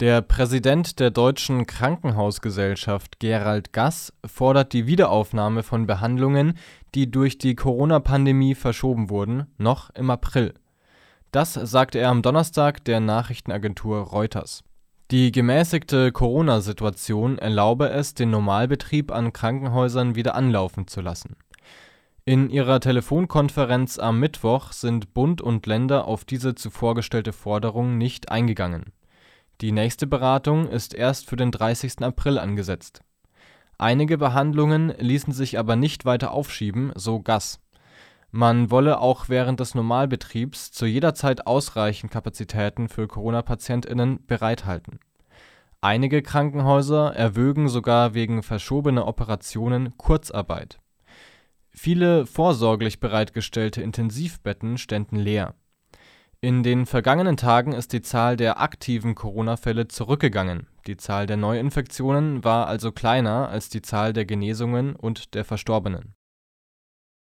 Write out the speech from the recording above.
Der Präsident der Deutschen Krankenhausgesellschaft Gerald Gass fordert die Wiederaufnahme von Behandlungen, die durch die Corona-Pandemie verschoben wurden, noch im April. Das sagte er am Donnerstag der Nachrichtenagentur Reuters. Die gemäßigte Corona-Situation erlaube es, den Normalbetrieb an Krankenhäusern wieder anlaufen zu lassen. In ihrer Telefonkonferenz am Mittwoch sind Bund und Länder auf diese zuvor gestellte Forderung nicht eingegangen die nächste Beratung ist erst für den 30. April angesetzt. Einige Behandlungen ließen sich aber nicht weiter aufschieben, so Gass. Man wolle auch während des Normalbetriebs zu jeder Zeit ausreichend Kapazitäten für Corona-PatientInnen bereithalten. Einige Krankenhäuser erwögen sogar wegen verschobener Operationen Kurzarbeit. Viele vorsorglich bereitgestellte Intensivbetten ständen leer in den vergangenen Tagen ist die Zahl der aktiven Corona-Fälle zurückgegangen, die Zahl der Neuinfektionen war also kleiner als die Zahl der Genesungen und der Verstorbenen